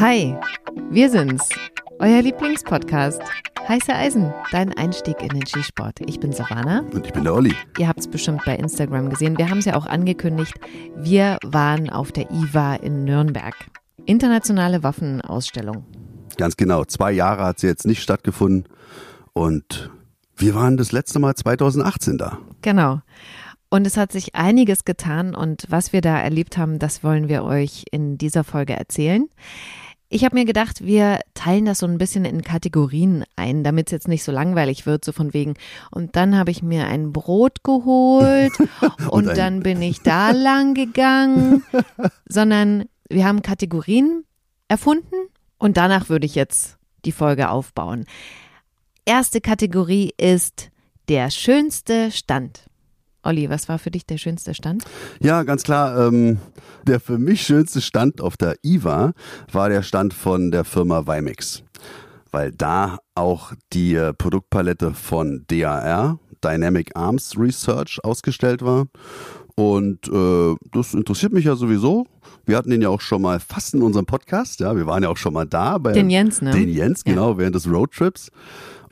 Hi, wir sind's, euer Lieblingspodcast. Heiße Eisen, dein Einstieg in den Skisport. Ich bin Savannah. Und ich bin der Olli. Ihr habt es bestimmt bei Instagram gesehen. Wir haben es ja auch angekündigt. Wir waren auf der IWA in Nürnberg. Internationale Waffenausstellung. Ganz genau. Zwei Jahre hat sie jetzt nicht stattgefunden. Und wir waren das letzte Mal 2018 da. Genau. Und es hat sich einiges getan und was wir da erlebt haben, das wollen wir euch in dieser Folge erzählen. Ich habe mir gedacht, wir teilen das so ein bisschen in Kategorien ein, damit es jetzt nicht so langweilig wird, so von wegen. Und dann habe ich mir ein Brot geholt und, und dann bin ich da lang gegangen, sondern wir haben Kategorien erfunden und danach würde ich jetzt die Folge aufbauen. Erste Kategorie ist der schönste Stand. Olli, was war für dich der schönste Stand? Ja, ganz klar. Ähm, der für mich schönste Stand auf der IWA war der Stand von der Firma Vimix, weil da auch die äh, Produktpalette von DAR, Dynamic Arms Research, ausgestellt war. Und äh, das interessiert mich ja sowieso. Wir hatten den ja auch schon mal fast in unserem Podcast. Ja, wir waren ja auch schon mal da bei den Jens, ne? Den Jens, genau, ja. während des Roadtrips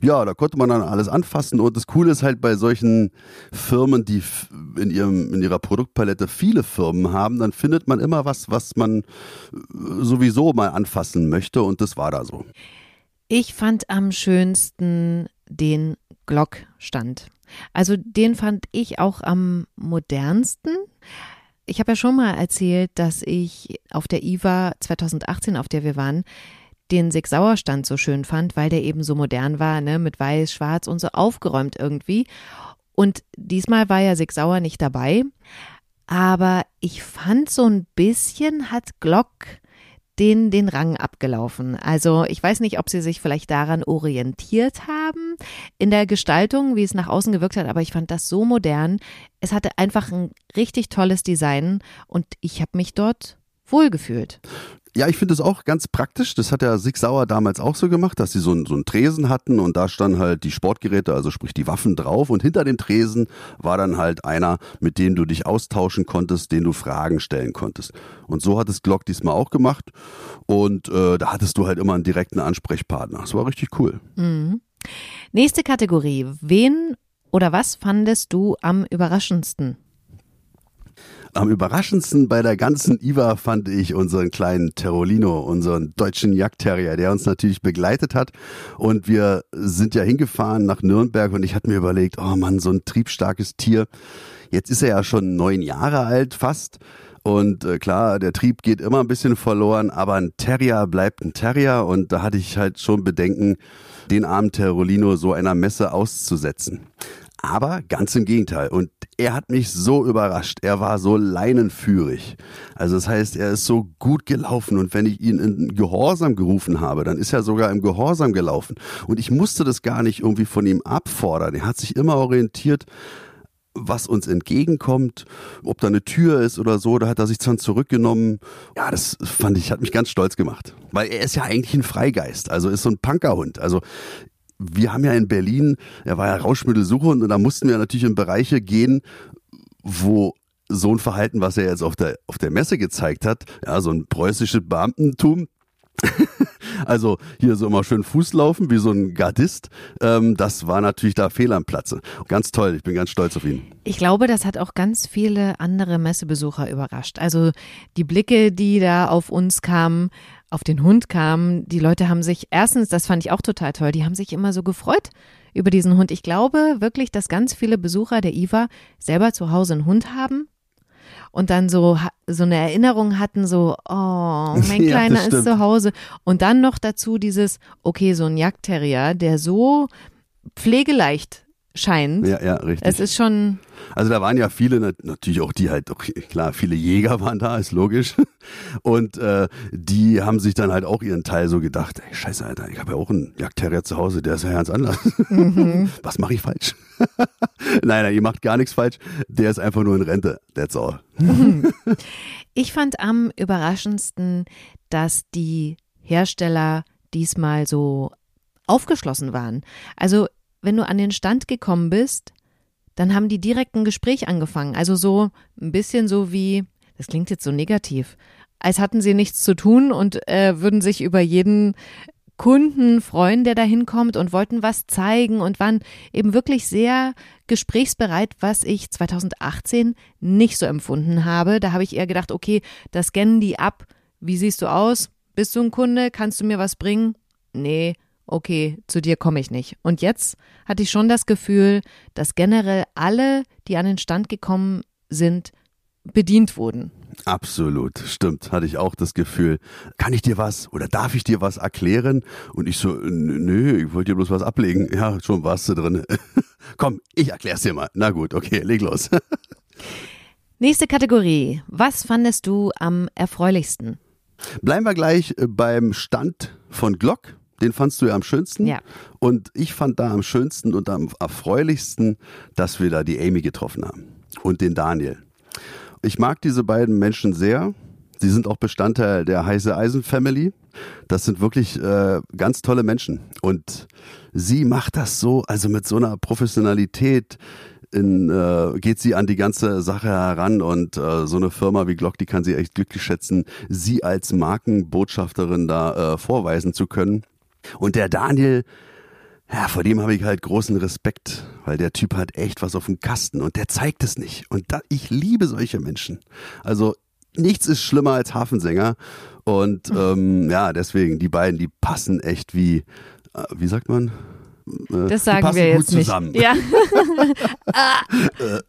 ja, da konnte man dann alles anfassen. Und das Coole ist halt bei solchen Firmen, die in, ihrem, in ihrer Produktpalette viele Firmen haben, dann findet man immer was, was man äh, sowieso mal anfassen möchte. Und das war da so. Ich fand am schönsten den Glockstand. Also den fand ich auch am modernsten. Ich habe ja schon mal erzählt, dass ich auf der IWA 2018, auf der wir waren, den Sig Sauerstand so schön fand, weil der eben so modern war, ne, mit weiß, schwarz und so aufgeräumt irgendwie. Und diesmal war ja Sig Sauer nicht dabei, aber ich fand so ein bisschen hat Glock den den Rang abgelaufen. Also ich weiß nicht, ob sie sich vielleicht daran orientiert haben in der Gestaltung, wie es nach außen gewirkt hat, aber ich fand das so modern. Es hatte einfach ein richtig tolles Design und ich habe mich dort wohlgefühlt. Ja, ich finde es auch ganz praktisch. Das hat der Sig Sauer damals auch so gemacht, dass sie so, so einen Tresen hatten und da standen halt die Sportgeräte, also sprich die Waffen drauf und hinter dem Tresen war dann halt einer, mit dem du dich austauschen konntest, den du Fragen stellen konntest. Und so hat es Glock diesmal auch gemacht und äh, da hattest du halt immer einen direkten Ansprechpartner. Das war richtig cool. Mhm. Nächste Kategorie. Wen oder was fandest du am überraschendsten? Am überraschendsten bei der ganzen IWA fand ich unseren kleinen Terolino, unseren deutschen Jagdterrier, der uns natürlich begleitet hat. Und wir sind ja hingefahren nach Nürnberg und ich hatte mir überlegt, oh Mann, so ein triebstarkes Tier. Jetzt ist er ja schon neun Jahre alt fast. Und äh, klar, der Trieb geht immer ein bisschen verloren, aber ein Terrier bleibt ein Terrier. Und da hatte ich halt schon Bedenken, den armen Terolino so einer Messe auszusetzen. Aber ganz im Gegenteil. Und er hat mich so überrascht. Er war so leinenführig. Also das heißt, er ist so gut gelaufen. Und wenn ich ihn in Gehorsam gerufen habe, dann ist er sogar im Gehorsam gelaufen. Und ich musste das gar nicht irgendwie von ihm abfordern. Er hat sich immer orientiert was uns entgegenkommt, ob da eine Tür ist oder so, da hat er sich dann zurückgenommen. Ja, das fand ich, hat mich ganz stolz gemacht. Weil er ist ja eigentlich ein Freigeist, also ist so ein Punkerhund. Also wir haben ja in Berlin, er war ja Rauschmittelsuchend und da mussten wir natürlich in Bereiche gehen, wo so ein Verhalten, was er jetzt auf der, auf der Messe gezeigt hat, ja, so ein preußisches Beamtentum, also hier so immer schön Fuß laufen, wie so ein Gardist, ähm, das war natürlich da fehl am Platze. Ganz toll, ich bin ganz stolz auf ihn. Ich glaube, das hat auch ganz viele andere Messebesucher überrascht. Also die Blicke, die da auf uns kamen, auf den Hund kamen, die Leute haben sich, erstens, das fand ich auch total toll, die haben sich immer so gefreut über diesen Hund. Ich glaube wirklich, dass ganz viele Besucher der IWA selber zu Hause einen Hund haben und dann so, so eine Erinnerung hatten, so, oh, mein Kleiner ja, ist zu Hause. Und dann noch dazu dieses, okay, so ein Jagdterrier, der so pflegeleicht scheint. Ja, ja, richtig. Es ist schon. Also da waren ja viele, natürlich auch die halt, klar, viele Jäger waren da, ist logisch. Und äh, die haben sich dann halt auch ihren Teil so gedacht, ey, scheiße, Alter, ich habe ja auch einen Jagdterrier zu Hause, der ist ja ganz anders. Mhm. Was mache ich falsch? nein, nein, ihr macht gar nichts falsch. Der ist einfach nur in Rente. That's all. Ich fand am überraschendsten, dass die Hersteller diesmal so aufgeschlossen waren. Also wenn du an den Stand gekommen bist, dann haben die direkt ein Gespräch angefangen. Also so ein bisschen so wie, das klingt jetzt so negativ, als hatten sie nichts zu tun und äh, würden sich über jeden Kunden freuen, der da hinkommt und wollten was zeigen und waren eben wirklich sehr gesprächsbereit, was ich 2018 nicht so empfunden habe. Da habe ich eher gedacht, okay, da scannen die ab. Wie siehst du aus? Bist du ein Kunde? Kannst du mir was bringen? Nee, okay, zu dir komme ich nicht. Und jetzt hatte ich schon das Gefühl, dass generell alle, die an den Stand gekommen sind, bedient wurden. Absolut, stimmt, hatte ich auch das Gefühl. Kann ich dir was oder darf ich dir was erklären? Und ich so, nö, ich wollte dir bloß was ablegen. Ja, schon warst du drin. Komm, ich erklär's dir mal. Na gut, okay, leg los. Nächste Kategorie. Was fandest du am erfreulichsten? Bleiben wir gleich äh, beim Stand von Glock. Den fandst du ja am schönsten. Ja. Und ich fand da am schönsten und am erfreulichsten, dass wir da die Amy getroffen haben und den Daniel. Ich mag diese beiden Menschen sehr. Sie sind auch Bestandteil der Heiße Eisen Family. Das sind wirklich äh, ganz tolle Menschen. Und sie macht das so, also mit so einer Professionalität, in, äh, geht sie an die ganze Sache heran und äh, so eine Firma wie Glock, die kann sie echt glücklich schätzen, sie als Markenbotschafterin da äh, vorweisen zu können. Und der Daniel, ja, vor dem habe ich halt großen Respekt, weil der Typ hat echt was auf dem Kasten und der zeigt es nicht. Und da, ich liebe solche Menschen. Also nichts ist schlimmer als Hafensänger. Und ähm, ja, deswegen, die beiden, die passen echt wie, äh, wie sagt man? Äh, das sagen wir jetzt zusammen. nicht. Ja.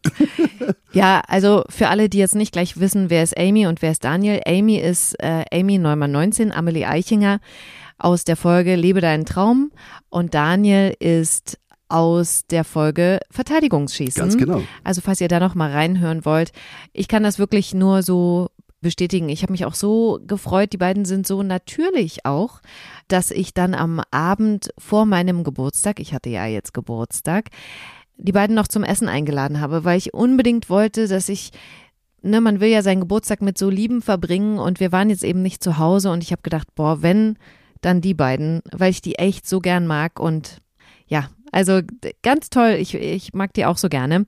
ja, also für alle, die jetzt nicht gleich wissen, wer ist Amy und wer ist Daniel. Amy ist äh, Amy Neumann 19, Amelie Eichinger aus der Folge Lebe deinen Traum und Daniel ist aus der Folge Verteidigungsschießen. Ganz genau. Also falls ihr da noch mal reinhören wollt, ich kann das wirklich nur so bestätigen. Ich habe mich auch so gefreut, die beiden sind so natürlich auch, dass ich dann am Abend vor meinem Geburtstag, ich hatte ja jetzt Geburtstag, die beiden noch zum Essen eingeladen habe, weil ich unbedingt wollte, dass ich ne, man will ja seinen Geburtstag mit so Lieben verbringen und wir waren jetzt eben nicht zu Hause und ich habe gedacht, boah, wenn dann die beiden, weil ich die echt so gern mag und ja, also ganz toll, ich, ich mag die auch so gerne.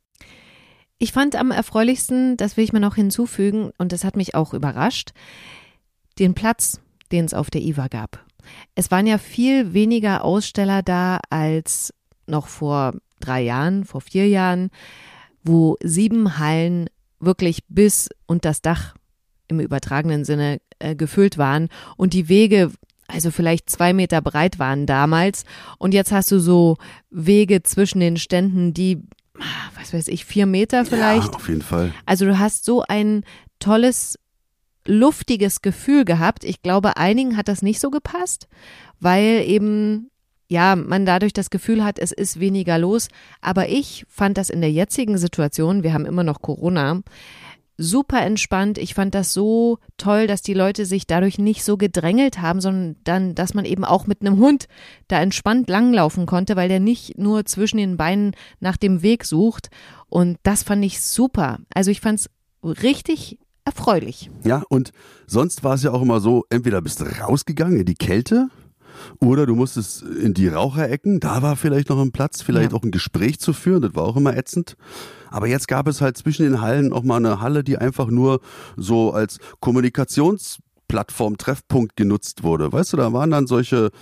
Ich fand am erfreulichsten, das will ich mir noch hinzufügen und das hat mich auch überrascht, den Platz, den es auf der IWA gab. Es waren ja viel weniger Aussteller da als noch vor drei Jahren, vor vier Jahren, wo sieben Hallen wirklich bis und das Dach im übertragenen Sinne äh, gefüllt waren und die Wege also vielleicht zwei Meter breit waren damals. Und jetzt hast du so Wege zwischen den Ständen, die, was weiß ich, vier Meter vielleicht. Ja, auf jeden Fall. Also du hast so ein tolles, luftiges Gefühl gehabt. Ich glaube, einigen hat das nicht so gepasst, weil eben ja, man dadurch das Gefühl hat, es ist weniger los. Aber ich fand das in der jetzigen Situation, wir haben immer noch Corona, super entspannt. Ich fand das so toll, dass die Leute sich dadurch nicht so gedrängelt haben, sondern dann, dass man eben auch mit einem Hund da entspannt langlaufen konnte, weil der nicht nur zwischen den Beinen nach dem Weg sucht. Und das fand ich super. Also ich fand es richtig erfreulich. Ja, und sonst war es ja auch immer so, entweder bist du rausgegangen in die Kälte, oder du musstest in die Raucherecken, da war vielleicht noch ein Platz, vielleicht ja. auch ein Gespräch zu führen, das war auch immer ätzend. Aber jetzt gab es halt zwischen den Hallen auch mal eine Halle, die einfach nur so als Kommunikations Plattform Treffpunkt genutzt wurde. Weißt du, da waren dann solche,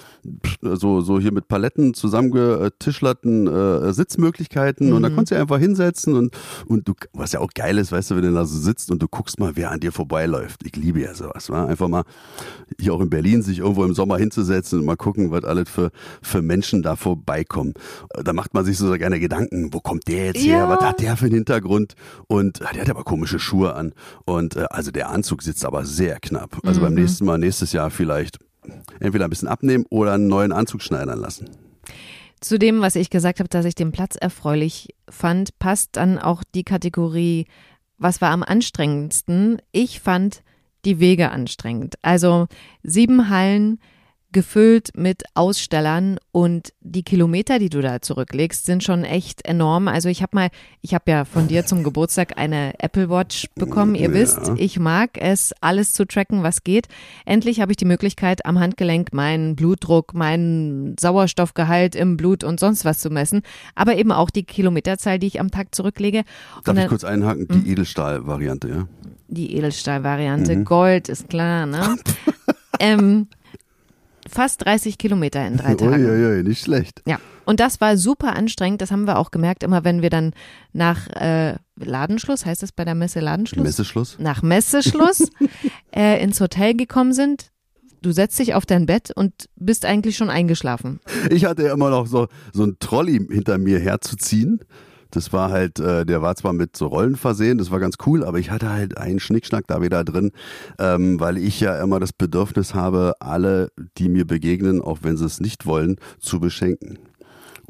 so, so hier mit Paletten zusammengetischlerten äh, Sitzmöglichkeiten mhm. und da mhm. konntest du einfach hinsetzen und, und du, was ja auch geil ist, weißt du, wenn du da so sitzt und du guckst mal, wer an dir vorbeiläuft. Ich liebe ja sowas, wa? einfach mal hier auch in Berlin sich irgendwo im Sommer hinzusetzen und mal gucken, was alles für, für Menschen da vorbeikommen. Da macht man sich so gerne Gedanken, wo kommt der jetzt her, was hat der für einen Hintergrund und ah, der hat aber komische Schuhe an und äh, also der Anzug sitzt aber sehr knapp. Also also beim mhm. nächsten Mal, nächstes Jahr vielleicht entweder ein bisschen abnehmen oder einen neuen Anzug schneidern lassen. Zu dem, was ich gesagt habe, dass ich den Platz erfreulich fand, passt dann auch die Kategorie, was war am anstrengendsten? Ich fand die Wege anstrengend. Also sieben Hallen, gefüllt mit Ausstellern und die Kilometer, die du da zurücklegst, sind schon echt enorm. Also ich habe mal, ich habe ja von dir zum Geburtstag eine Apple Watch bekommen. Ihr Ja. wisst, ich mag es, alles zu tracken, was geht. Endlich habe ich die Möglichkeit, am Handgelenk meinen Blutdruck, meinen Sauerstoffgehalt im Blut und sonst was zu messen, aber eben auch die Kilometerzahl, die ich am Tag zurücklege. Darf Und ich dann- kurz einhaken? Die Edelstahl-Variante, ja? die Edelstahl-Variante. Mhm. Gold ist klar, ne? ähm, fast 30 Kilometer in drei Tagen. Uiuiui, nicht schlecht. Ja, und das war super anstrengend. Das haben wir auch gemerkt, immer wenn wir dann nach äh, Ladenschluss, heißt das bei der Messe Ladenschluss? Messeschluss? Nach Messeschluss äh, ins Hotel gekommen sind. Du setzt dich auf dein Bett und bist eigentlich schon eingeschlafen. Ich hatte ja immer noch so, so ein Trolley hinter mir herzuziehen. Das war halt, äh, der war zwar mit so Rollen versehen, das war ganz cool, aber ich hatte halt einen Schnickschnack da wieder drin, ähm, weil ich ja immer das Bedürfnis habe, alle, die mir begegnen, auch wenn sie es nicht wollen, zu beschenken.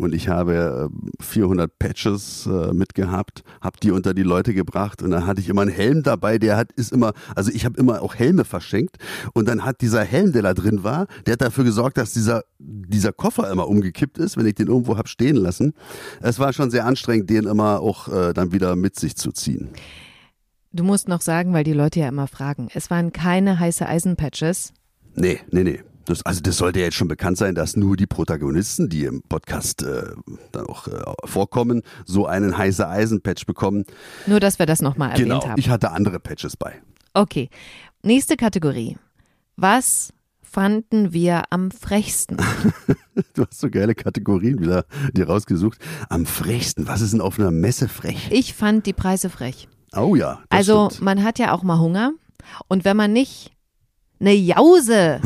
Und ich habe äh, 400 Patches äh, mitgehabt, habe die unter die Leute gebracht und dann hatte ich immer einen Helm dabei, der hat ist immer, also ich habe immer auch Helme verschenkt und dann hat dieser Helm, der da drin war, der hat dafür gesorgt, dass dieser dieser Koffer immer umgekippt ist, wenn ich den irgendwo hab stehen lassen. Es war schon sehr anstrengend, den immer auch äh, dann wieder mit sich zu ziehen. Du musst noch sagen, weil die Leute ja immer fragen. Es waren keine heiße Eisenpatches. Nee, nee, nee. Das, also das sollte ja jetzt schon bekannt sein, dass nur die Protagonisten, die im Podcast äh, dann auch äh, vorkommen, so einen heiße Eisenpatch bekommen. Nur, dass wir das nochmal erwähnt Genau. haben. Ich hatte andere Patches bei. Okay, nächste Kategorie. Was fanden wir am frechsten? Du hast so geile Kategorien wieder dir rausgesucht. Am frechsten, was ist denn auf einer Messe frech? Ich fand die Preise frech. Oh ja. Also stimmt. man hat ja auch mal Hunger und wenn man nicht eine Jause,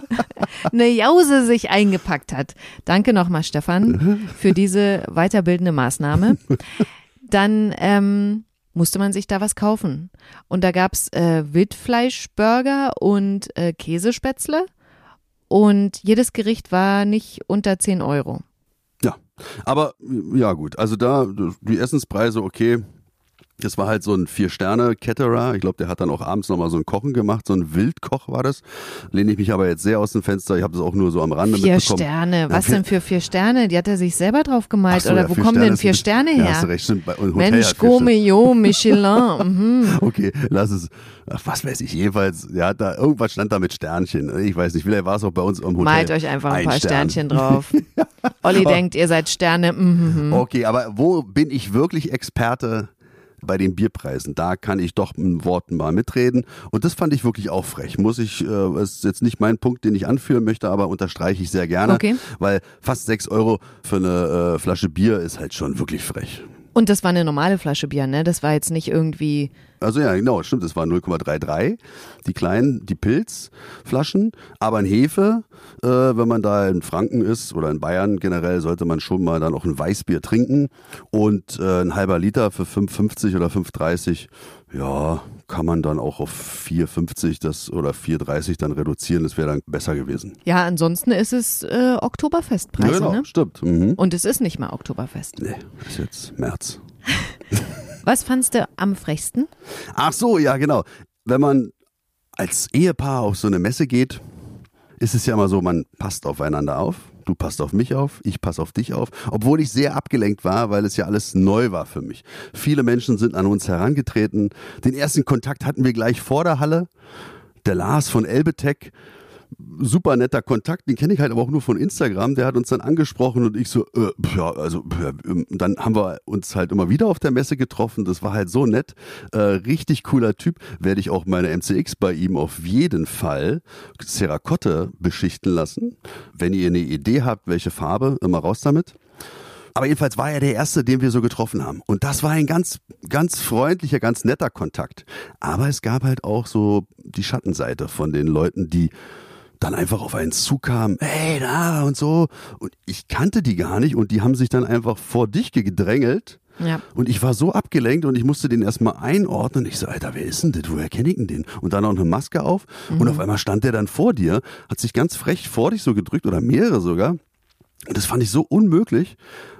eine Jause sich eingepackt hat, danke nochmal Stefan für diese weiterbildende Maßnahme, dann ähm, musste man sich da was kaufen. Und da gab's äh, Wildfleischburger und äh, Käsespätzle und jedes Gericht war nicht unter 10 Euro. Ja, aber ja gut, also da die Essenspreise okay. Das war halt so ein Vier-Sterne-Ketterer. Ich glaube, der hat dann auch abends nochmal so ein Kochen gemacht. So ein Wildkoch war das. Lehne ich mich aber jetzt sehr aus dem Fenster. Ich habe das auch nur so am Rande Vier mitbekommen. Sterne. Was Ja, denn für vier Sterne? Die hat er sich selber drauf gemalt. So, Oder ja, wo vier kommen Sterne denn vier ein- Sterne Ja, her? hast du recht, stimmt. Bei- Hotel Mensch, vier. Gourmillon, Michelin. Mhm. Okay, lass es. Ach, was weiß ich, jedenfalls, ja, da, irgendwas stand da mit Sternchen. Ich weiß nicht, vielleicht war es auch bei uns im Hotel. Malt euch einfach ein, paar Stern. Sternchen drauf. Olli denkt, ihr seid Sterne. Mhm. Okay, aber wo bin ich wirklich Experte? Bei den Bierpreisen, da kann ich doch ein Wort mal mitreden. Und das fand ich wirklich auch frech. Muss ich, äh, ist jetzt nicht mein Punkt, den ich anführen möchte, aber unterstreiche ich sehr gerne. Okay. Weil fast sechs Euro für eine äh, Flasche Bier ist halt schon wirklich frech. Und das war eine normale Flasche Bier, ne? Das war jetzt nicht irgendwie. Also ja, genau, stimmt, es war 0,33, die kleinen, die Pilzflaschen, aber ein Hefe, äh, wenn man da in Franken ist oder in Bayern generell, sollte man schon mal dann auch ein Weißbier trinken und äh, ein halber Liter für 5,50 oder 5,30, ja, kann man dann auch auf 4,50 das oder 4,30 dann reduzieren, das wäre dann besser gewesen. Ja, ansonsten ist es äh, Oktoberfestpreise, genau, ne? stimmt. Mhm. Und es ist nicht mal Oktoberfest. Nee, ist jetzt März. Was fandst du am frechsten? Ach so, ja, genau. Wenn man als Ehepaar auf so eine Messe geht, ist es ja immer so, man passt aufeinander auf. Du passt auf mich auf, ich passe auf dich auf. Obwohl ich sehr abgelenkt war, weil es ja alles neu war für mich. Viele Menschen sind an uns herangetreten. Den ersten Kontakt hatten wir gleich vor der Halle. Der Lars von Elbetech, super netter Kontakt, den kenne ich halt aber auch nur von Instagram. Der hat uns dann angesprochen und ich so, äh, ja, also ähm, dann haben wir uns halt immer wieder auf der Messe getroffen. Das war halt so nett, äh, richtig cooler Typ. Werde ich auch meine MCX bei ihm auf jeden Fall Terrakotte beschichten lassen. Wenn ihr eine Idee habt, welche Farbe, immer raus damit. Aber jedenfalls war er der Erste, den wir so getroffen haben. Und das war ein ganz, ganz freundlicher, ganz netter Kontakt. Aber es gab halt auch so die Schattenseite von den Leuten, die dann einfach auf einen zukamen, hey, da und so. Und ich kannte die gar nicht und die haben sich dann einfach vor dich gedrängelt. Ja. Und ich war so abgelenkt und ich musste den erstmal einordnen. Ich so, Alter, wer ist denn das? Woher kenne ich denn den? Und dann noch eine Maske auf. Und auf einmal stand der dann vor dir, hat sich ganz frech vor dich so gedrückt oder mehrere sogar. Und das fand ich so unmöglich.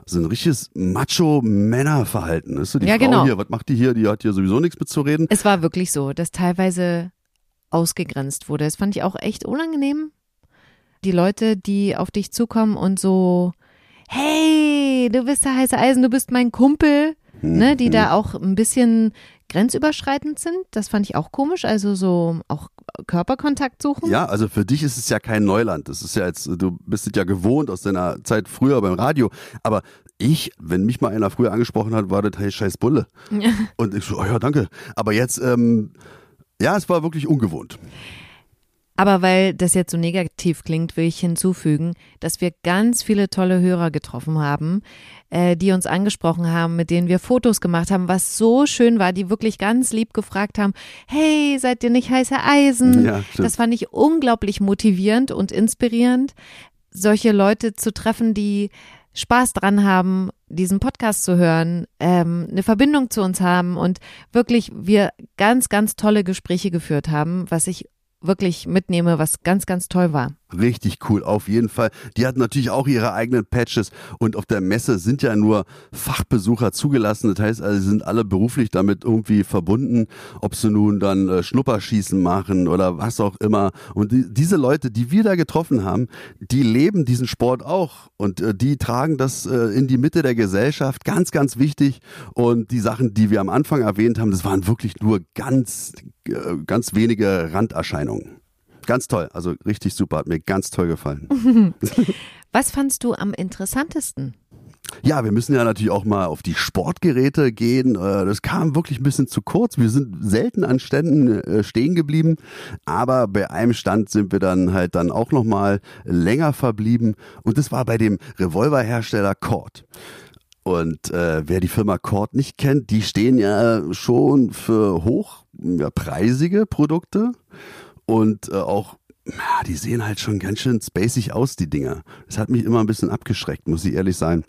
So ein richtiges Macho-Männer-Verhalten. Weißt du? Die Ja, Frau genau. hier, was macht die hier? Die hat hier sowieso nichts mitzureden. Es war wirklich so, dass teilweise ausgegrenzt wurde. Das fand ich auch echt unangenehm. die Leute, die auf dich zukommen und so, hey, du bist der heiße Eisen, du bist mein Kumpel, ne, die da auch ein bisschen grenzüberschreitend sind. Das fand ich auch komisch. Also so auch Körperkontakt suchen. Ja, also für dich ist es ja kein Neuland. Das ist ja jetzt, du bist es ja gewohnt aus deiner Zeit früher beim Radio. Aber ich, wenn mich mal einer früher angesprochen hat, war das hey scheiß Bulle. Ja. Und ich so, oh ja, danke. Aber jetzt, ähm, ja, es war wirklich ungewohnt. Aber weil das jetzt so negativ klingt, will ich hinzufügen, dass wir ganz viele tolle Hörer getroffen haben, äh, die uns angesprochen haben, mit denen wir Fotos gemacht haben, was so schön war, die wirklich ganz lieb gefragt haben, hey, seid ihr nicht heiße Eisen? Ja, das fand ich unglaublich motivierend und inspirierend, solche Leute zu treffen, die Spaß dran haben, diesen Podcast zu hören, ähm, eine Verbindung zu uns haben und wirklich wir ganz, ganz tolle Gespräche geführt haben, was ich wirklich mitnehme, was ganz, ganz toll war. Richtig cool, auf jeden Fall. Die hatten natürlich auch ihre eigenen Patches und auf der Messe sind ja nur Fachbesucher zugelassen. Das heißt, also sind alle beruflich damit irgendwie verbunden, ob sie nun dann äh, Schnupperschießen machen oder was auch immer. Und die, diese Leute, die wir da getroffen haben, die leben diesen Sport auch und äh, die tragen das äh, in die Mitte der Gesellschaft. Ganz, ganz wichtig. Und die Sachen, die wir am Anfang erwähnt haben, das waren wirklich nur ganz, äh, ganz wenige Randerscheinungen. Ganz toll, also richtig super, hat mir ganz toll gefallen. Was fandst du am interessantesten? Ja, wir müssen ja natürlich auch mal auf die Sportgeräte gehen. Äh, das kam wirklich ein bisschen zu kurz. Wir sind selten an Ständen äh, stehen geblieben, aber bei einem Stand sind wir dann halt dann auch noch mal länger verblieben und das war bei dem Revolverhersteller Cord. Und äh, wer die Firma Cord nicht kennt, die stehen ja schon für hochpreisige ja, Produkte und äh, auch ja, die sehen halt schon ganz schön spacig aus, die Dinger. Das hat mich immer ein bisschen abgeschreckt, muss ich ehrlich sein.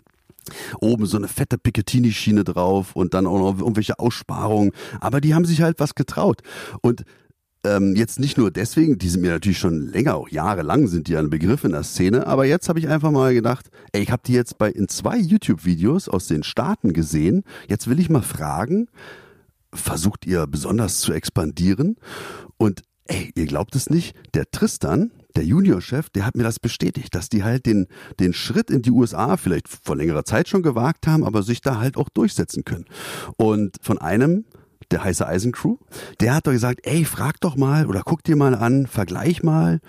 Oben so eine fette Picatinny-Schiene drauf und dann auch noch irgendwelche Aussparungen. Aber die haben sich halt was getraut. Und ähm, jetzt nicht nur deswegen, die sind mir natürlich schon länger, auch jahrelang sind die ein Begriff in der Szene, aber jetzt habe ich einfach mal gedacht, ey, ich habe die jetzt bei in zwei YouTube-Videos aus den Staaten gesehen. Jetzt will ich mal fragen, versucht ihr besonders zu expandieren? Und ey, ihr glaubt es nicht, der Tristan, der Juniorchef, der hat mir das bestätigt, dass die halt den, den Schritt in die USA vielleicht vor längerer Zeit schon gewagt haben, aber sich da halt auch durchsetzen können. Und von einem der heiße Eisencrew, der hat doch gesagt, ey, frag doch mal oder guck dir mal an, vergleich mal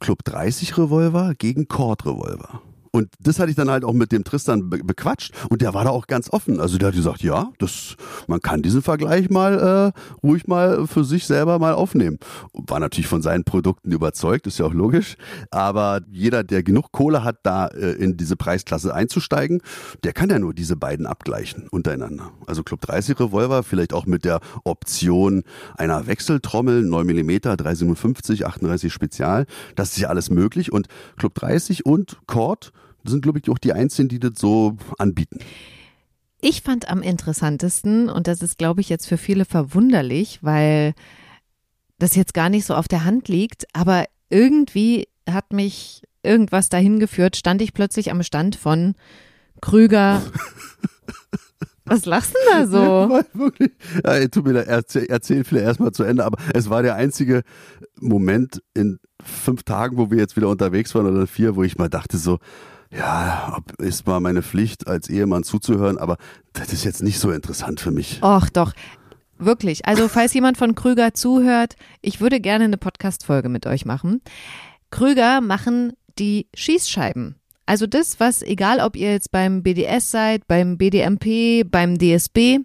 Club 30 Revolver gegen Cord Revolver. Und das hatte ich dann halt auch mit dem Tristan be bequatscht und der war da auch ganz offen. Also der hat gesagt, ja, das, man kann diesen Vergleich mal äh, ruhig mal für sich selber mal aufnehmen. War natürlich von seinen Produkten überzeugt, ist ja auch logisch. Aber jeder, der genug Kohle hat, da äh, in diese Preisklasse einzusteigen, der kann ja nur diese beiden abgleichen untereinander. Also Club 30 Revolver, vielleicht auch mit der Option einer Wechseltrommel, 9 mm, 357, 38 Spezial. Das ist ja alles möglich. Und Club 30 und Cord sind, glaube ich, auch die einzigen, die das so anbieten. Ich fand am interessantesten, und das ist, glaube ich, jetzt für viele verwunderlich, weil das jetzt gar nicht so auf der Hand liegt, aber irgendwie hat mich irgendwas dahin geführt, stand ich plötzlich am Stand von Krüger. Was lachst du da so? Ja, wirklich, ja, tut mir da, erzähl, erzähl vielleicht erstmal zu Ende, aber es war der einzige Moment in fünf Tagen, wo wir jetzt wieder unterwegs waren oder vier, wo ich mal dachte so, ja, ist mal meine Pflicht, als Ehemann zuzuhören, aber das ist jetzt nicht so interessant für mich. Och, doch. Wirklich. Also, falls jemand von Krüger zuhört, ich würde gerne eine Podcast-Folge mit euch machen. Krüger machen die Schießscheiben. Also das, was, egal ob ihr jetzt beim BDS seid, beim BDMP, beim DSB,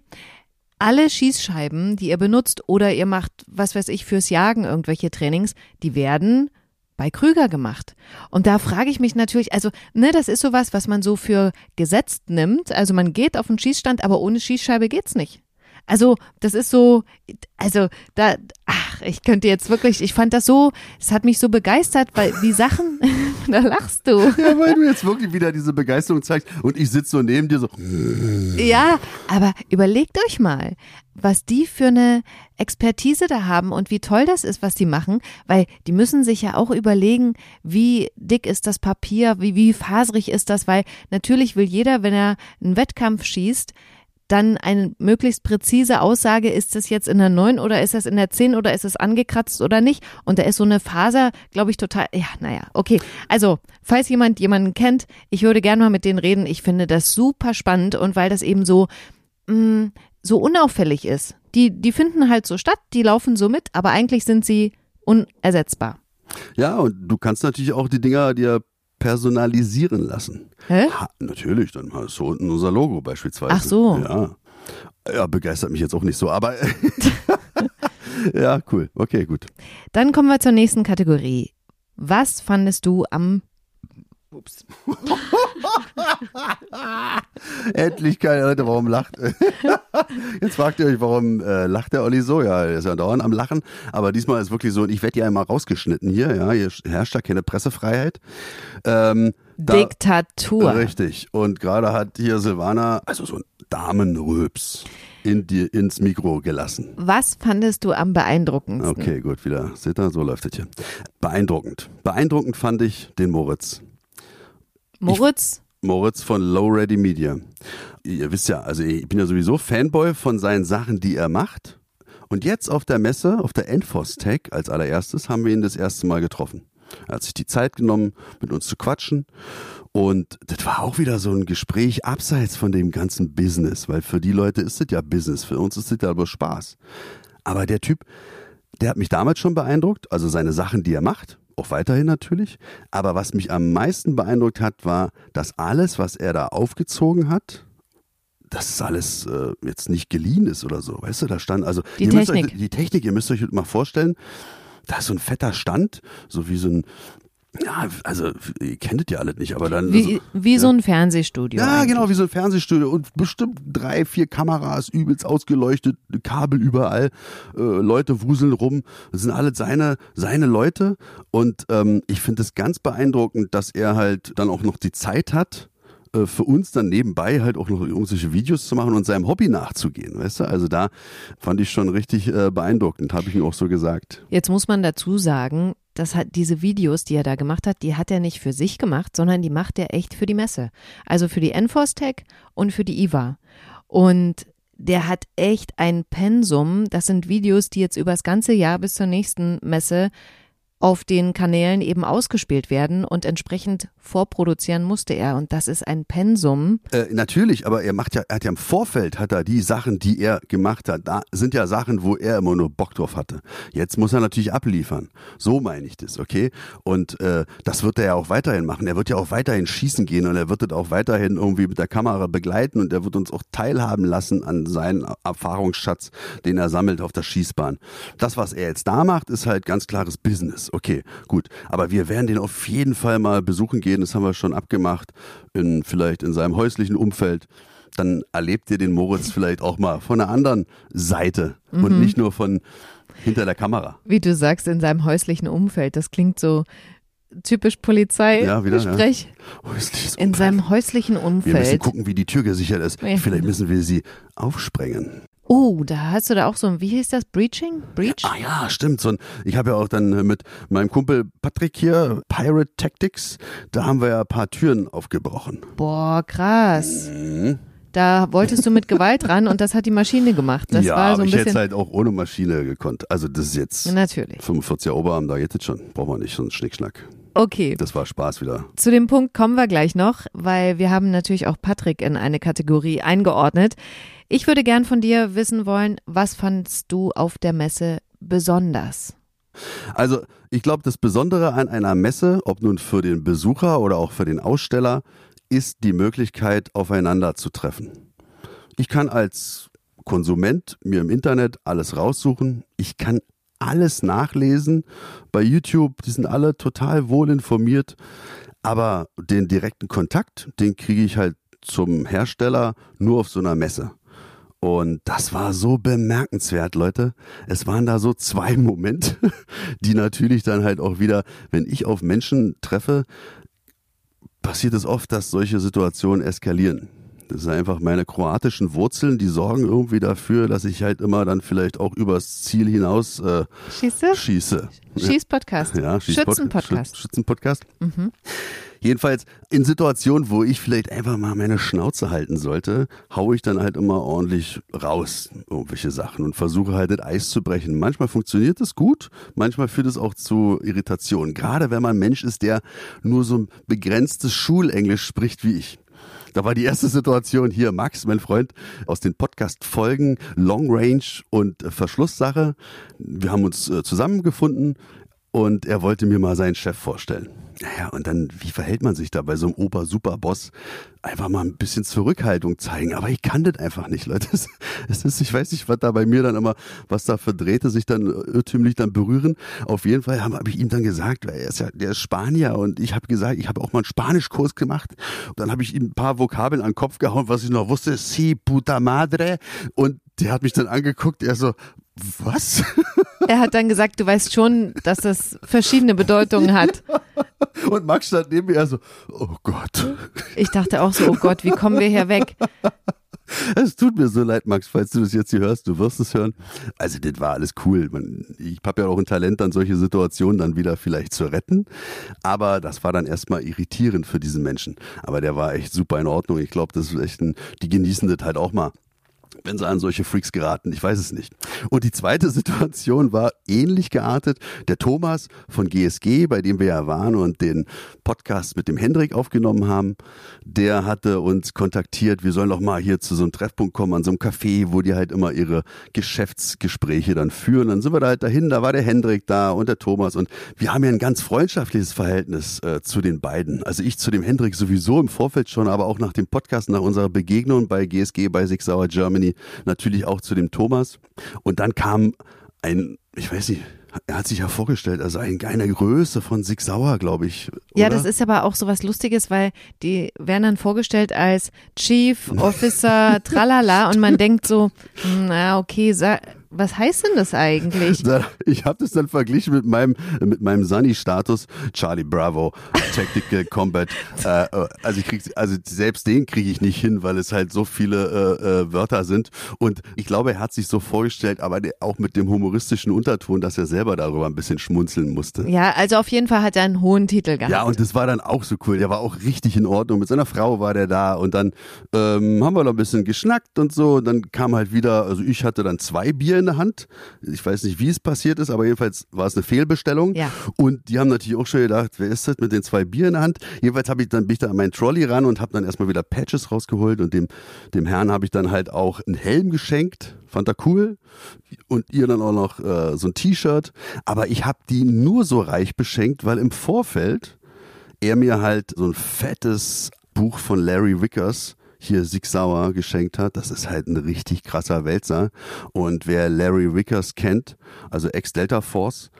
alle Schießscheiben, die ihr benutzt oder ihr macht, was weiß ich, fürs Jagen irgendwelche Trainings, die werden bei Krüger gemacht. Und da frage ich mich natürlich, also, ne, das ist sowas, was man so für gesetzt nimmt. Also man geht auf den Schießstand, aber ohne Schießscheibe geht's nicht. Also, das ist so, also da, ach, ich könnte jetzt wirklich, ich fand das so, es hat mich so begeistert, weil die Sachen, da lachst du. Ja, weil du jetzt wirklich wieder diese Begeisterung zeigst und ich sitze so neben dir so. Ja, aber überlegt euch mal, was die für eine Expertise da haben und wie toll das ist, was die machen, weil die müssen sich ja auch überlegen, wie dick ist das Papier, wie, wie faserig ist das, weil natürlich will jeder, wenn er einen Wettkampf schießt, dann eine möglichst präzise Aussage, ist das jetzt in der 9 oder ist das in der 10 oder ist es angekratzt oder nicht? Und da ist so eine Faser, glaube ich, total, ja, naja, okay. Also, falls jemand jemanden kennt, ich würde gerne mal mit denen reden. Ich finde das super spannend und weil das eben so, mh, mm, so unauffällig ist. Die, die finden halt so statt, die laufen so mit, aber eigentlich sind sie unersetzbar. Ja, und du kannst natürlich auch die Dinger dir personalisieren lassen. Hä? Ha, natürlich, dann hast du unten unser Logo beispielsweise. Ach so. Ja. Ja, begeistert mich jetzt auch nicht so, aber ja, cool. Okay, gut. Dann kommen wir zur nächsten Kategorie. Was fandest du am Ups. Endlich keine Leute, warum lacht? Jetzt fragt ihr euch, warum äh, lacht der Olli so? Ja, er ist ja dauernd am Lachen. Aber diesmal ist wirklich so, und ich werde ja einmal rausgeschnitten hier, ja, hier herrscht da keine Pressefreiheit. Ähm, da, Diktatur. Richtig. Und gerade hat hier Silvana, also so ein Damenröps in die, ins Mikro gelassen. Was fandest du am beeindruckendsten? Okay, gut, wieder. Seht ihr, so läuft es hier. Beeindruckend. Beeindruckend fand ich den Moritz. Moritz? Ich, Moritz von Low Ready Media. Ihr wisst ja, also ich bin ja sowieso Fanboy von seinen Sachen, die er macht. Und jetzt auf der Messe, auf der Enforce Tech als allererstes, haben wir ihn das erste Mal getroffen. Er hat sich die Zeit genommen, mit uns zu quatschen. Und das war auch wieder so ein Gespräch abseits von dem ganzen Business, weil für die Leute ist das ja Business, für uns ist das ja aber Spaß. Aber der Typ, der hat mich damals schon beeindruckt, also seine Sachen, die er macht, auch weiterhin natürlich. Aber was mich am meisten beeindruckt hat, war, dass alles, was er da aufgezogen hat, dass es alles äh, jetzt nicht geliehen ist oder so. Weißt du, da stand also die Technik. Euch, die Technik, ihr müsst euch mal vorstellen, da ist so ein fetter Stand, so wie so ein ja, also ihr kennt es ja alles nicht, aber dann. Wie, wie ja. so ein Fernsehstudio. Ja, eigentlich. genau, wie so ein Fernsehstudio und bestimmt drei, vier Kameras, übelst ausgeleuchtet, Kabel überall, äh, Leute wuseln rum. Das sind alle seine, seine Leute. Und ähm, ich finde es ganz beeindruckend, dass er halt dann auch noch die Zeit hat, äh, für uns dann nebenbei halt auch noch irgendwelche Videos zu machen und seinem Hobby nachzugehen, weißt du? Also da fand ich schon richtig äh, beeindruckend, habe ich ihm auch so gesagt. Jetzt muss man dazu sagen, das hat diese Videos, die er da gemacht hat, die hat er nicht für sich gemacht, sondern die macht er echt für die Messe. Also für die Enforce Tech und für die IWA. Und der hat echt ein Pensum. Das sind Videos, die jetzt über das ganze Jahr bis zur nächsten Messe auf den Kanälen eben ausgespielt werden und entsprechend vorproduzieren musste er und das ist ein Pensum. Äh, natürlich, aber er macht ja, er hat ja im Vorfeld hat er die Sachen, die er gemacht hat, da sind ja Sachen, wo er immer nur Bock drauf hatte. Jetzt muss er natürlich abliefern. So meine ich das, okay? Und äh, das wird er ja auch weiterhin machen. Er wird ja auch weiterhin schießen gehen und er wird das auch weiterhin irgendwie mit der Kamera begleiten und er wird uns auch teilhaben lassen an seinen Erfahrungsschatz, den er sammelt auf der Schießbahn. Das, was er jetzt da macht, ist halt ganz klares Business okay, gut. Aber wir werden den auf jeden Fall mal besuchen gehen, das haben wir schon abgemacht, in, vielleicht in seinem häuslichen Umfeld. Dann erlebt ihr den Moritz vielleicht auch mal von einer anderen Seite mhm. und nicht nur von hinter der Kamera. Wie du sagst, in seinem häuslichen Umfeld, das klingt so typisch Polizei ja, wieder, Sprech. Ja. In seinem häuslichen Umfeld. Wir müssen gucken, wie die Tür gesichert ist. Ja. Vielleicht müssen wir sie aufsprengen. Oh, da hast du da auch so ein, wie hieß das, Breaching? Breach? Ah ja, stimmt. So ein, ich habe ja auch dann mit meinem Kumpel Patrick hier, Pirate Tactics, da haben wir ja ein paar Türen aufgebrochen. Boah, krass. Mhm. Da wolltest du mit Gewalt ran und das hat die Maschine gemacht. Das ja, war so aber ein ich bisschen hätte halt auch ohne Maschine gekonnt. Also das ist jetzt Natürlich. 45er Oberarm, da jetzt schon. Brauchen wir nicht so einen Schnickschnack. Okay. Das war Spaß wieder. Zu dem Punkt kommen wir gleich noch, weil wir haben natürlich auch Patrick in eine Kategorie eingeordnet. Ich würde gern von dir wissen wollen, was fandst du auf der Messe besonders? Also, ich glaube, das Besondere an einer Messe, ob nun für den Besucher oder auch für den Aussteller, ist die Möglichkeit, aufeinander zu treffen. Ich kann als Konsument mir im Internet alles raussuchen. Ich kann alles nachlesen. Bei YouTube, die sind alle total wohl informiert. Aber den direkten Kontakt, den kriege ich halt zum Hersteller nur auf so einer Messe. Und das war so bemerkenswert, Leute. Es waren da so zwei Momente, die natürlich dann halt auch wieder, wenn ich auf Menschen treffe, passiert es oft, dass solche Situationen eskalieren. Das ist einfach meine kroatischen Wurzeln, die sorgen irgendwie dafür, dass ich halt immer dann vielleicht auch übers Ziel hinaus äh, Schieße? schieße. Schießpodcast. Ja, Schießpod- Schützenpodcast. Schüt- Schützenpodcast. Mhm. Jedenfalls in Situationen, wo ich vielleicht einfach mal meine Schnauze halten sollte, haue ich dann halt immer ordentlich raus, irgendwelche Sachen und versuche halt das Eis zu brechen. Manchmal funktioniert es gut, manchmal führt es auch zu Irritationen. Gerade wenn man Mensch ist, der nur so ein begrenztes Schulenglisch spricht wie ich. Da war die erste Situation hier, Max, mein Freund, aus den Podcast-Folgen Long Range und äh, Verschlusssache. Wir haben uns äh, zusammengefunden und er wollte mir mal seinen Chef vorstellen. Naja, und dann, wie verhält man sich da bei so einem Ober-Super-Boss? Einfach mal ein bisschen Zurückhaltung zeigen. Aber ich kann das einfach nicht, Leute. Es ist, ich weiß nicht, was da bei mir dann immer, was da für Drähte sich dann irrtümlich dann berühren. Auf jeden Fall habe hab ich ihm dann gesagt, weil er ist ja, der ist Spanier und ich habe gesagt, ich habe auch mal einen Spanischkurs gemacht. Und dann habe ich ihm ein paar Vokabeln an den Kopf gehauen, was ich noch wusste, si puta madre. Und der hat mich dann angeguckt, er so, was? Er hat dann gesagt, du weißt schon, dass das verschiedene Bedeutungen hat. Und Max stand neben mir, so, oh Gott. Ich dachte auch so, oh Gott, wie kommen wir hier weg? Es tut mir so leid, Max, falls du das jetzt hier hörst, du wirst es hören. Also, das war alles cool. Ich habe ja auch ein Talent, dann solche Situationen dann wieder vielleicht zu retten. Aber das war dann erstmal irritierend für diesen Menschen. Aber der war echt super in Ordnung. Ich glaube, das ist echt ein, die genießen das halt auch mal wenn sie an solche Freaks geraten. Ich weiß es nicht. Und die zweite Situation war ähnlich geartet. Der Thomas von GSG, bei dem wir ja waren und den Podcast mit dem Hendrik aufgenommen haben, der hatte uns kontaktiert, wir sollen doch mal hier zu so einem Treffpunkt kommen, an so einem Café, wo die halt immer ihre Geschäftsgespräche dann führen. Dann sind wir da halt dahin, da war der Hendrik da und der Thomas und wir haben ja ein ganz freundschaftliches Verhältnis äh, zu den beiden. Also ich zu dem Hendrik sowieso im Vorfeld schon, aber auch nach dem Podcast, nach unserer Begegnung bei GSG, bei Six Hour Germany, natürlich auch zu dem Thomas. Dann kam ein, ich weiß nicht, er hat sich ja vorgestellt, also ein, eine Größe von Sig Sauer, glaube ich. Ja, oder? das ist aber auch so was Lustiges, weil die werden dann vorgestellt als Chief Officer, tralala, und man denkt so, hm, na okay, was heißt denn das eigentlich? Ich habe das dann verglichen mit meinem mit meinem Sunny-Status Charlie Bravo Tactical Combat. Äh, äh, also ich krieg, also selbst den kriege ich nicht hin, weil es halt so viele äh, äh, Wörter sind. Und ich glaube, er hat sich so vorgestellt, aber auch mit dem humoristischen Unterton, dass er selber darüber ein bisschen schmunzeln musste. Ja, also auf jeden Fall hat er einen hohen Titel gehabt. Ja, und das war dann auch so cool. Der war auch richtig in Ordnung. Mit seiner Frau war der da und dann ähm, haben wir noch ein bisschen geschnackt und so. Und dann kam halt wieder, also ich hatte dann zwei Bier in der Hand. Ich weiß nicht, wie es passiert ist, aber jedenfalls war es eine Fehlbestellung. Ja. Und die haben natürlich auch schon gedacht, wer ist das mit den zwei Bier in der Hand? Jedenfalls habe ich dann bin ich da an meinen Trolley ran und habe dann erstmal wieder Patches rausgeholt und dem dem Herrn habe ich dann halt auch einen Helm geschenkt. Fand er cool. Und ihr dann auch noch äh, so ein T-Shirt. Aber ich habe die nur so reich beschenkt, weil im Vorfeld er mir halt so ein fettes Buch von Larry Wickers hier Sig Sauer geschenkt hat. Das ist halt ein richtig krasser Wälzer. Und wer Larry Wickers kennt, also Ex-Delta Force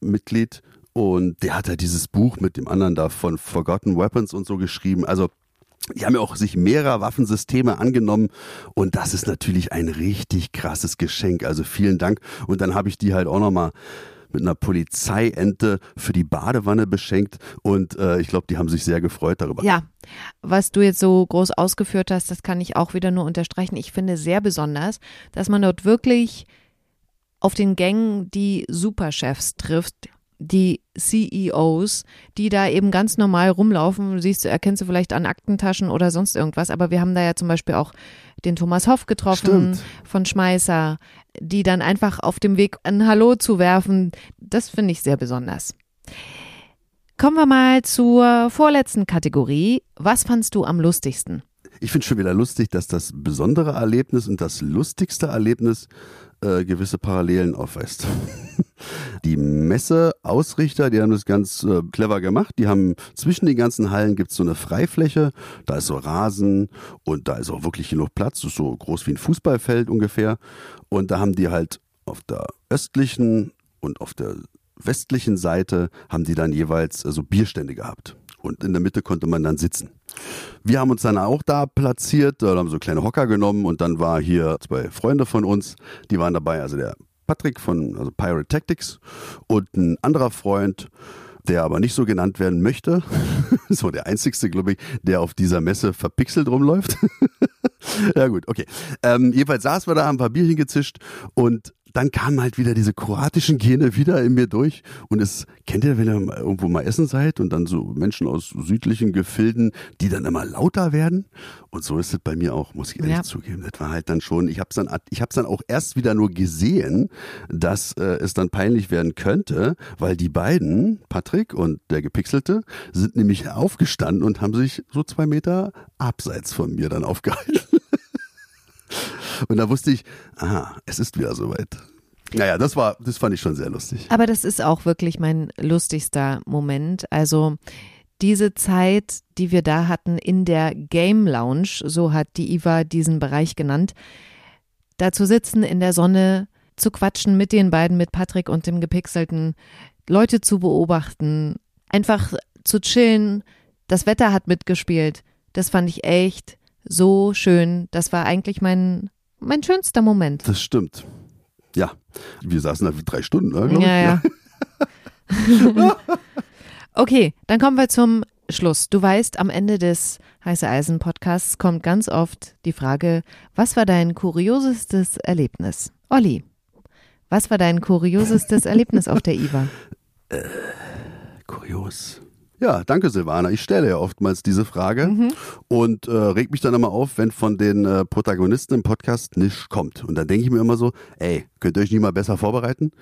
Mitglied, und der hat halt dieses Buch mit dem anderen da von Forgotten Weapons und so geschrieben. Also die haben ja auch sich mehrerer Waffensysteme angenommen und das ist natürlich ein richtig krasses Geschenk. Also vielen Dank. Und dann habe ich die halt auch nochmal mit einer Polizeiente für die Badewanne beschenkt und äh, ich glaube, die haben sich sehr gefreut darüber. Ja, was du jetzt so groß ausgeführt hast, das kann ich auch wieder nur unterstreichen. Ich finde sehr besonders, dass man dort wirklich auf den Gängen die Superchefs trifft, die CEOs, die da eben ganz normal rumlaufen. Siehst du, erkennst du vielleicht an Aktentaschen oder sonst irgendwas. Aber wir haben da ja zum Beispiel auch den Thomas Hoff getroffen Stimmt. von Schmeißer, die dann einfach auf dem Weg ein Hallo zu werfen. Das finde ich sehr besonders. Kommen wir mal zur vorletzten Kategorie. Was fandst du am lustigsten? Ich finde schon wieder lustig, dass das besondere Erlebnis und das lustigste Erlebnis äh, gewisse Parallelen aufweist. Die Messeausrichter, die haben das ganz äh, clever gemacht. Die haben zwischen den ganzen Hallen gibt's so eine Freifläche, da ist so Rasen und da ist auch wirklich genug Platz, das ist so groß wie ein Fußballfeld ungefähr. Und da haben die halt auf der östlichen und auf der westlichen Seite haben die dann jeweils äh, so Bierstände gehabt. Und in der Mitte konnte man dann sitzen. Wir haben uns dann auch da platziert, da haben so kleine Hocker genommen und dann war hier zwei Freunde von uns, die waren dabei, also der Patrick von also Pirate Tactics und ein anderer Freund der aber nicht so genannt werden möchte. so der einzigste, glaube ich, der auf dieser Messe verpixelt rumläuft. ja gut, okay. Ähm, jedenfalls saßen wir da, haben ein paar Bierchen gezischt und dann kamen halt wieder diese kroatischen Gene wieder in mir durch. Und es kennt ihr, wenn ihr irgendwo mal essen seid und dann so Menschen aus südlichen Gefilden, die dann immer lauter werden. Und so ist es bei mir auch, muss ich ehrlich ja. zugeben. Das war halt dann schon, ich habe es dann, ich hab's dann auch erst wieder nur gesehen, dass äh, es dann peinlich werden könnte, weil die beiden, Patrick und der Gepixelte, sind nämlich aufgestanden und haben sich so zwei Meter abseits von mir dann aufgehalten. Und da wusste ich, aha, es ist wieder soweit. Naja, das war, das fand ich schon sehr lustig. Aber das ist auch wirklich mein lustigster Moment. Also diese Zeit, die wir da hatten in der Game Lounge, so hat die Iva diesen Bereich genannt, da zu sitzen in der Sonne, zu quatschen mit den beiden, mit Patrick und dem Gepixelten, Leute zu beobachten, einfach zu chillen. Das Wetter hat mitgespielt. Das fand ich echt so schön. Das war eigentlich mein mein schönster Moment. Das stimmt. Ja, wir saßen da für drei Stunden, ne, ja, ja. ja. okay, dann kommen wir zum Schluss. Du weißt, am Ende des Heiße Eisen Podcasts kommt ganz oft die Frage, was war dein kuriosestes Erlebnis? Olli, was war dein kuriosestes Erlebnis auf der IWA? Äh, kurios. Ja, danke Silvana. Ich stelle ja oftmals diese Frage mhm. und äh, reg mich dann immer auf, wenn von den äh, Protagonisten im Podcast nichts kommt. Und dann denke ich mir immer so, ey, könnt ihr euch nicht mal besser vorbereiten?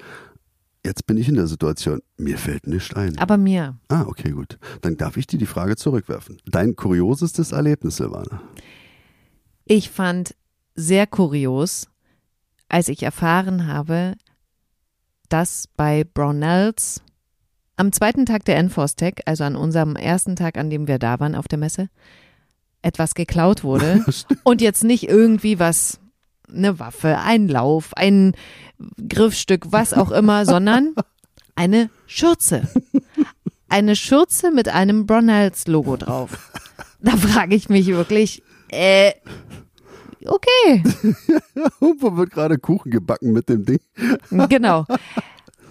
Jetzt bin ich in der Situation, mir fällt nichts ein. Aber mir. Ah, okay, gut. Dann darf ich dir die Frage zurückwerfen. Dein kuriosestes Erlebnis, Silvana? Ich fand sehr kurios, als ich erfahren habe, dass bei Brownells am zweiten Tag der Enforce Tech, also an unserem ersten Tag, an dem wir da waren auf der Messe, etwas geklaut wurde und jetzt nicht irgendwie was, eine Waffe, ein Lauf, ein Griffstück, was auch immer, sondern eine Schürze. Eine Schürze mit einem Brunels-Logo drauf. Da frage ich mich wirklich, äh, okay. Irgendwo wird gerade Kuchen gebacken mit dem Ding. Genau.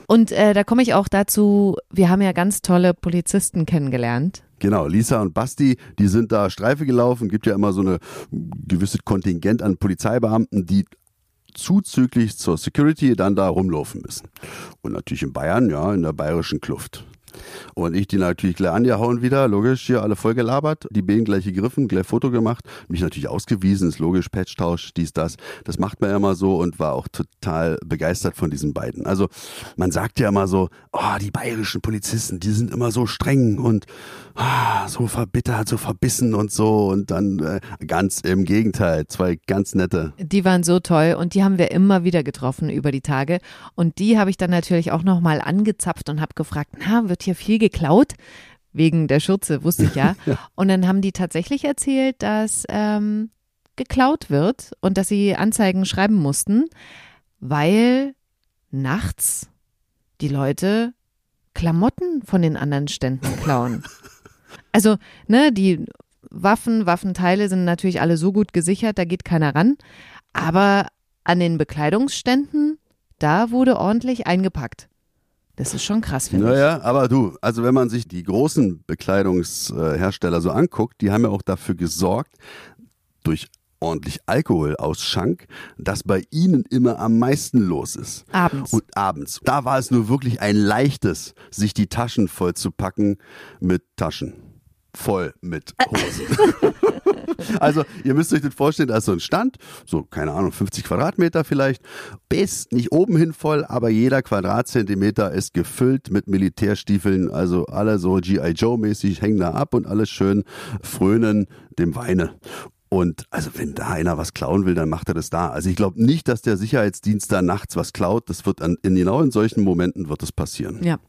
Und äh, da komme ich auch dazu, wir haben ja ganz tolle Polizisten kennengelernt. Genau, Lisa und Basti, die sind da Streife gelaufen, gibt ja immer so eine gewisse Kontingent an Polizeibeamten, die zuzüglich zur Security dann da rumlaufen müssen. Und natürlich in Bayern, ja, in der bayerischen Kluft. Und ich die natürlich gleich angehauen wieder, logisch, hier alle voll gelabert, die Bänen gleich gegriffen, gleich Foto gemacht, mich natürlich ausgewiesen, ist logisch, Patchtausch, dies, das. Das macht man ja immer so und war auch total begeistert von diesen beiden. Also man sagt ja immer so, oh, die bayerischen Polizisten, die sind immer so streng und oh, so verbittert, so verbissen und so und dann äh, ganz im Gegenteil, zwei ganz nette. Die waren so toll und die haben wir immer wieder getroffen über die Tage und die habe ich dann natürlich auch nochmal angezapft und habe gefragt, na, wird hier viel geklaut? Wegen der Schürze, wusste ich ja. ja. Und dann haben die tatsächlich erzählt, dass ähm, geklaut wird und dass sie Anzeigen schreiben mussten, weil nachts die Leute Klamotten von den anderen Ständen klauen. Also, ne, die Waffen, Waffenteile sind natürlich alle so gut gesichert, da geht keiner ran. Aber an den Bekleidungsständen, da wurde ordentlich eingepackt. Das ist schon krass, finde naja, ich. Naja, aber du, also wenn man sich die großen Bekleidungshersteller so anguckt, die haben ja auch dafür gesorgt, durch ordentlich Alkohol ausschank, dass bei ihnen immer am meisten los ist. Abends. Und abends. Da war es nur wirklich ein leichtes, sich die Taschen voll zu packen mit Taschen. Voll mit Hosen. Also, ihr müsst euch das vorstellen, da ist so ein Stand, so, keine Ahnung, 50 Quadratmeter vielleicht, bis nicht oben hin voll, aber jeder Quadratzentimeter ist gefüllt mit Militärstiefeln, also alle so G.I. Joe-mäßig hängen da ab und alles schön frönen dem Weine. Und also wenn da einer was klauen will, dann macht er das da. Also ich glaube nicht, dass der Sicherheitsdienst da nachts was klaut. Das wird an, in genau in solchen Momenten wird das passieren. Ja.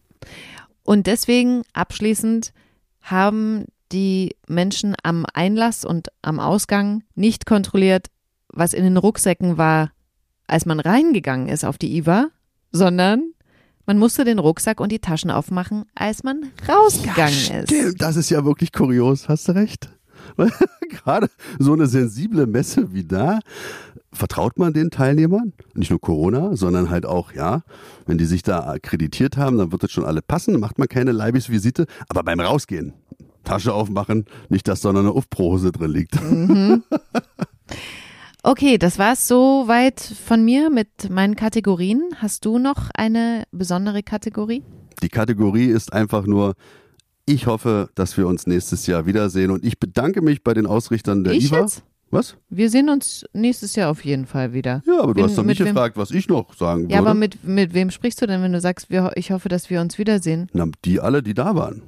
Und deswegen abschließend haben die Menschen am Einlass und am Ausgang nicht kontrolliert, was in den Rucksäcken war, als man reingegangen ist auf die IWA, sondern man musste den Rucksack und die Taschen aufmachen, als man rausgegangen ja, ist. Das ist ja wirklich kurios, hast du recht. Gerade so eine sensible Messe wie da, vertraut man den Teilnehmern? Nicht nur Corona, sondern halt auch, ja, wenn die sich da akkreditiert haben, dann wird das schon alle passen, dann macht man keine Leibesvisite, aber beim Rausgehen, Tasche aufmachen, nicht, dass da noch eine Aufprohose drin liegt. Mhm. Okay, das war's soweit von mir mit meinen Kategorien. Hast du noch eine besondere Kategorie? Die Kategorie ist einfach nur, ich hoffe, dass wir uns nächstes Jahr wiedersehen und ich bedanke mich bei den Ausrichtern der ich IWA. Jetzt? Was? Wir sehen uns nächstes Jahr auf jeden Fall wieder. Ja, aber du Wen, hast doch mich gefragt, was ich noch sagen würde. Ja, aber mit, mit wem sprichst du denn, wenn du sagst, wir, ich hoffe, dass wir uns wiedersehen? Na, die alle, die da waren.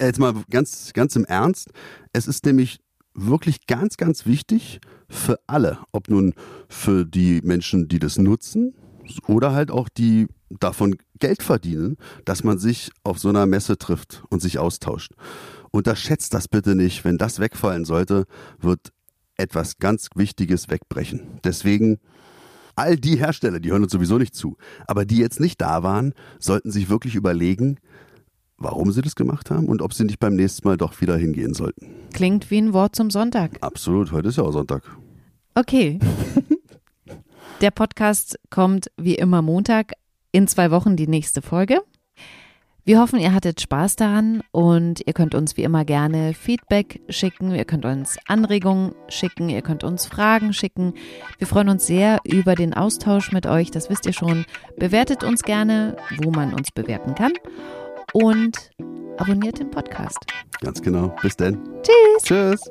Jetzt mal ganz, ganz im Ernst. Es ist nämlich wirklich ganz, ganz wichtig für alle, ob nun für die Menschen, die das nutzen oder halt auch die davon Geld verdienen, dass man sich auf so einer Messe trifft und sich austauscht. Unterschätzt das bitte nicht. Wenn das wegfallen sollte, wird etwas ganz Wichtiges wegbrechen. Deswegen all die Hersteller, die hören uns sowieso nicht zu, aber die jetzt nicht da waren, sollten sich wirklich überlegen, warum sie das gemacht haben und ob sie nicht beim nächsten Mal doch wieder hingehen sollten. Klingt wie ein Wort zum Sonntag. Absolut, heute ist ja auch Sonntag. Okay. Der Podcast kommt wie immer Montag, in zwei Wochen die nächste Folge. Wir hoffen, ihr hattet Spaß daran und ihr könnt uns wie immer gerne Feedback schicken, ihr könnt uns Anregungen schicken, ihr könnt uns Fragen schicken. Wir freuen uns sehr über den Austausch mit euch, das wisst ihr schon. Bewertet uns gerne, wo man uns bewerten kann und abonniert den Podcast. Ganz genau. Bis dann. Tschüss. Tschüss.